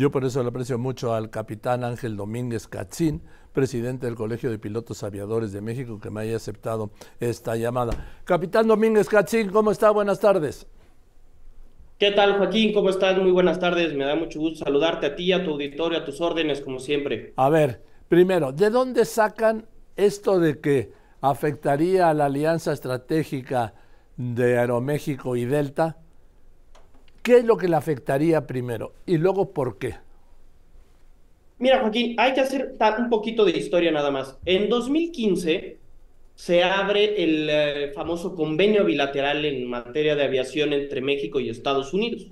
Yo por eso le aprecio mucho al capitán Ángel Domínguez Catzín, presidente del Colegio de Pilotos Aviadores de México, que me haya aceptado esta llamada. Capitán Domínguez Catzín, ¿cómo está? Buenas tardes. ¿Qué tal, Joaquín? ¿Cómo estás? Muy buenas tardes. Me da mucho gusto saludarte a ti, a tu auditorio, a tus órdenes, como siempre. A ver, primero, ¿de dónde sacan esto de que afectaría a la alianza estratégica de Aeroméxico y Delta? ¿Qué es lo que le afectaría primero? Y luego, ¿por qué? Mira, Joaquín, hay que hacer un poquito de historia nada más. En 2015 se abre el eh, famoso convenio bilateral en materia de aviación entre México y Estados Unidos.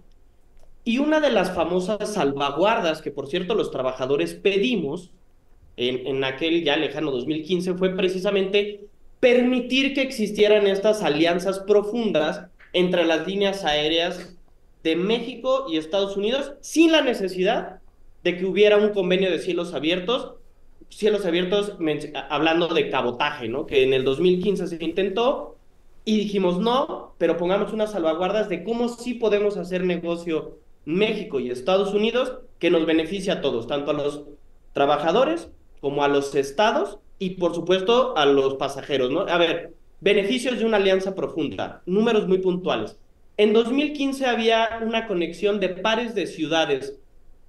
Y una de las famosas salvaguardas que, por cierto, los trabajadores pedimos en, en aquel ya lejano 2015 fue precisamente permitir que existieran estas alianzas profundas entre las líneas aéreas de México y Estados Unidos sin la necesidad de que hubiera un convenio de cielos abiertos, cielos abiertos hablando de cabotaje, ¿no? Que en el 2015 se intentó y dijimos no, pero pongamos unas salvaguardas de cómo sí podemos hacer negocio México y Estados Unidos que nos beneficia a todos, tanto a los trabajadores como a los estados y por supuesto a los pasajeros, ¿no? A ver, beneficios de una alianza profunda, números muy puntuales. En 2015 había una conexión de pares de ciudades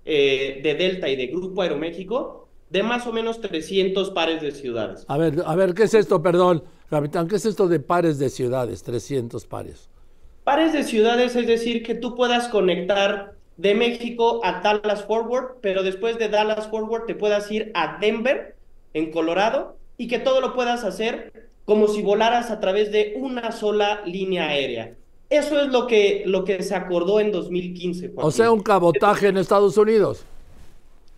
eh, de Delta y de Grupo Aeroméxico de más o menos 300 pares de ciudades. A ver, a ver, ¿qué es esto, perdón, capitán? ¿Qué es esto de pares de ciudades, 300 pares? Pares de ciudades es decir que tú puedas conectar de México a Dallas Forward, pero después de Dallas Forward te puedas ir a Denver, en Colorado, y que todo lo puedas hacer como si volaras a través de una sola línea aérea. Eso es lo que, lo que se acordó en 2015. O sea, un cabotaje en Estados Unidos.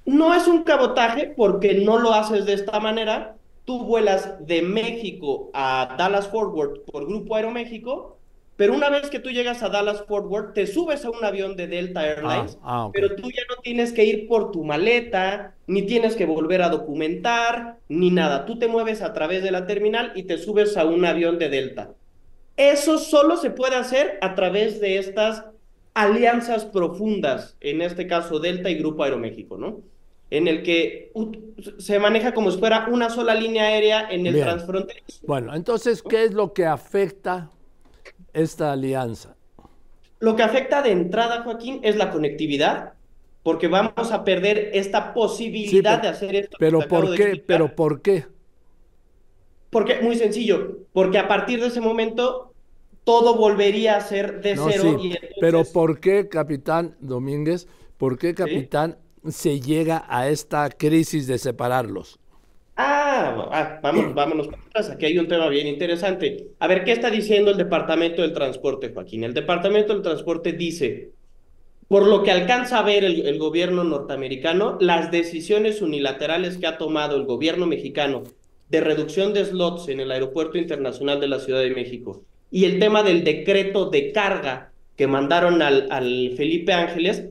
No es un cabotaje porque no lo haces de esta manera. Tú vuelas de México a Dallas Forward por Grupo Aeroméxico, pero una vez que tú llegas a Dallas Forward, te subes a un avión de Delta Airlines, ah, ah, pero tú ya no tienes que ir por tu maleta, ni tienes que volver a documentar, ni nada. Tú te mueves a través de la terminal y te subes a un avión de Delta. Eso solo se puede hacer a través de estas alianzas profundas, en este caso Delta y Grupo Aeroméxico, ¿no? En el que se maneja como si fuera una sola línea aérea en el transfronterizo. Bueno, entonces, ¿qué es lo que afecta esta alianza? Lo que afecta de entrada, Joaquín, es la conectividad, porque vamos a perder esta posibilidad de hacer esto. Pero ¿por qué? Pero ¿por qué? Porque, muy sencillo, porque a partir de ese momento todo volvería a ser de cero. Pero ¿por qué, capitán Domínguez, por qué, capitán, se llega a esta crisis de separarlos? Ah, ah vamos, vámonos para atrás. Aquí hay un tema bien interesante. A ver, ¿qué está diciendo el Departamento del Transporte, Joaquín? El Departamento del Transporte dice, por lo que alcanza a ver el gobierno norteamericano, las decisiones unilaterales que ha tomado el gobierno mexicano de reducción de slots en el Aeropuerto Internacional de la Ciudad de México y el tema del decreto de carga que mandaron al, al Felipe Ángeles,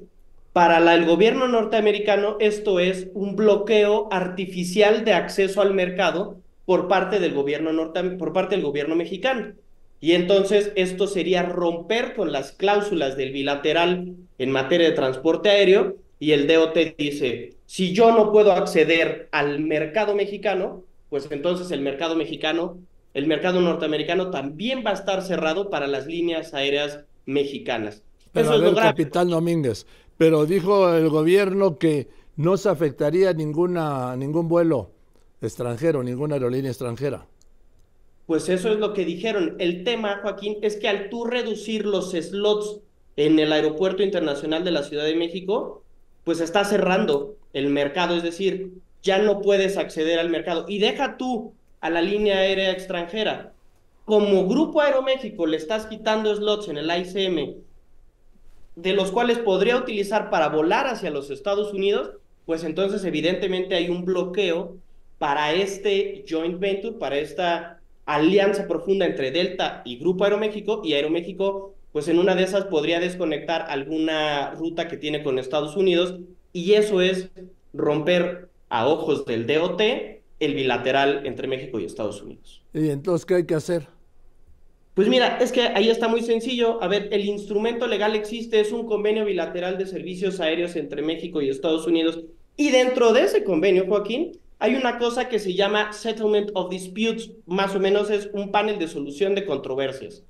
para el gobierno norteamericano esto es un bloqueo artificial de acceso al mercado por parte del gobierno norte, por parte del gobierno mexicano. Y entonces esto sería romper con las cláusulas del bilateral en materia de transporte aéreo y el DOT dice, si yo no puedo acceder al mercado mexicano, pues entonces el mercado mexicano el mercado norteamericano también va a estar cerrado para las líneas aéreas mexicanas. Pero Eso es capitán Domínguez, pero dijo el gobierno que no se afectaría ninguna, ningún vuelo extranjero, ninguna aerolínea extranjera. Pues eso es lo que dijeron. El tema, Joaquín, es que al tú reducir los slots en el Aeropuerto Internacional de la Ciudad de México, pues está cerrando el mercado, es decir, ya no puedes acceder al mercado. Y deja tú a la línea aérea extranjera. Como Grupo Aeroméxico le estás quitando slots en el ICM, de los cuales podría utilizar para volar hacia los Estados Unidos, pues entonces evidentemente hay un bloqueo para este joint venture, para esta alianza profunda entre Delta y Grupo Aeroméxico, y Aeroméxico, pues en una de esas podría desconectar alguna ruta que tiene con Estados Unidos, y eso es romper a ojos del DOT el bilateral entre México y Estados Unidos. ¿Y entonces qué hay que hacer? Pues mira, es que ahí está muy sencillo. A ver, el instrumento legal existe, es un convenio bilateral de servicios aéreos entre México y Estados Unidos. Y dentro de ese convenio, Joaquín, hay una cosa que se llama Settlement of Disputes, más o menos es un panel de solución de controversias.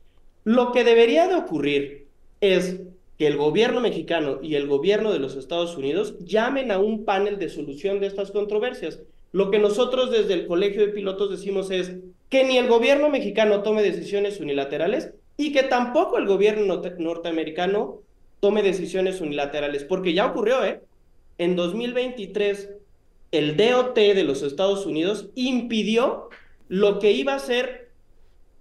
Lo que debería de ocurrir es que el gobierno mexicano y el gobierno de los Estados Unidos llamen a un panel de solución de estas controversias. Lo que nosotros desde el Colegio de Pilotos decimos es que ni el gobierno mexicano tome decisiones unilaterales y que tampoco el gobierno norteamericano tome decisiones unilaterales, porque ya ocurrió, ¿eh? En 2023, el DOT de los Estados Unidos impidió lo que iba a ser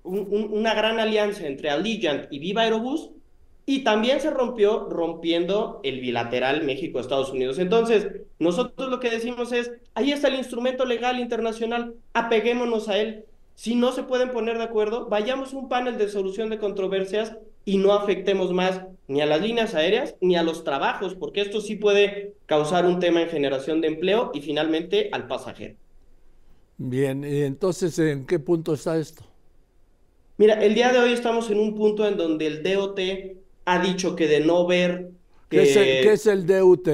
una gran alianza entre Allegiant y Viva Aerobús, y también se rompió rompiendo el bilateral México-Estados Unidos. Entonces, nosotros lo que decimos es, ahí está el instrumento legal internacional, apeguémonos a él. Si no se pueden poner de acuerdo, vayamos a un panel de solución de controversias y no afectemos más ni a las líneas aéreas ni a los trabajos, porque esto sí puede causar un tema en generación de empleo y finalmente al pasajero. Bien, y entonces, ¿en qué punto está esto? Mira, el día de hoy estamos en un punto en donde el DOT ha dicho que de no ver... ¿Qué, es, el, DUT?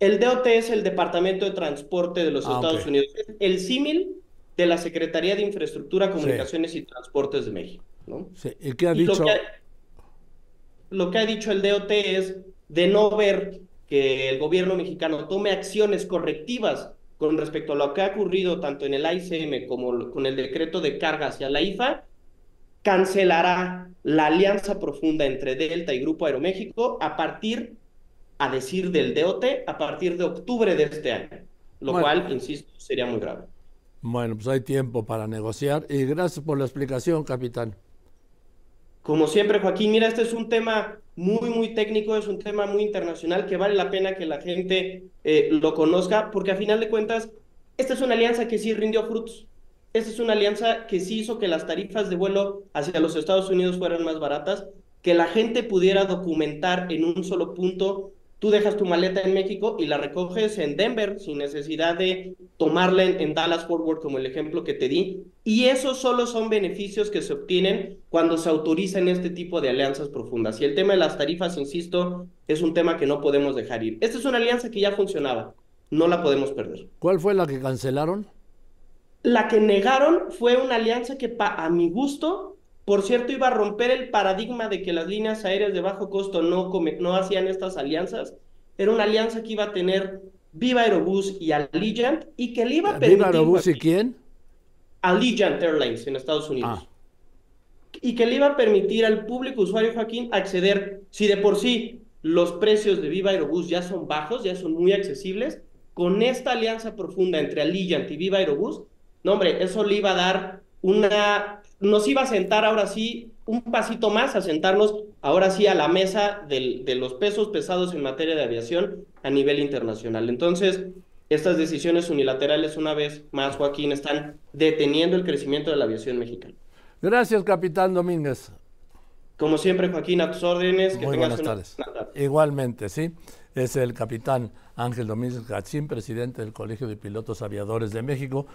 El DOT es el Departamento de Transporte de los ah, Estados Unidos. Es el símil de la Secretaría de Infraestructura, Comunicaciones y Transportes de México. ¿no? ¿Y qué ha dicho? Lo que ha, dicho el DOT es de no ver que el gobierno mexicano tome acciones correctivas con respecto a lo que ha ocurrido tanto en el ICM como con el decreto de carga hacia la IFA, cancelará la alianza profunda entre Delta y Grupo Aeroméxico a partir, a decir del DOT, a partir de octubre de este año, lo cual, insisto, sería muy grave. Bueno, pues hay tiempo para negociar y gracias por la explicación, capitán. Como siempre, Joaquín, mira, este es un tema muy, muy técnico, es un tema muy internacional que vale la pena que la gente eh, lo conozca, porque a final de cuentas, esta es una alianza que sí rindió frutos. Esta es una alianza que sí hizo que las tarifas de vuelo hacia los Estados Unidos fueran más baratas, que la gente pudiera documentar en un solo punto. Tú dejas tu maleta en México y la recoges en Denver sin necesidad de tomarla en, Dallas Forward como el ejemplo que te di. Y esos solo son beneficios que se obtienen cuando se autorizan este tipo de alianzas profundas. Y el tema de las tarifas, insisto, es un tema que no podemos dejar ir. Esta es una alianza que ya funcionaba. No la podemos perder. ¿Cuál fue la que cancelaron? La que negaron fue una alianza que, a mi gusto, por cierto, iba a romper el paradigma de que las líneas aéreas de bajo costo no, no hacían estas alianzas. Era una alianza que iba a tener Viva Aerobús y Allegiant y que le iba a permitir... ¿Viva Aerobús y quién? Allegiant Airlines en Estados Unidos. Ah. Y que le iba a permitir al público usuario Joaquín acceder, si de por sí los precios de Viva Aerobús ya son bajos, ya son muy accesibles, con esta alianza profunda entre Allegiant y Viva Aerobús, no, hombre, eso le iba a dar una, nos iba a sentar ahora sí un pasito más, a sentarnos ahora sí a la mesa de los pesos pesados en materia de aviación a nivel internacional. Entonces, estas decisiones unilaterales, una vez más, Joaquín, están deteniendo el crecimiento de la aviación mexicana. Gracias, capitán Domínguez. Como siempre, Joaquín, a tus órdenes. Que Muy buenas tardes. Igualmente, sí. Es el capitán Ángel Domínguez Gachín, presidente del Colegio de Pilotos Aviadores de México.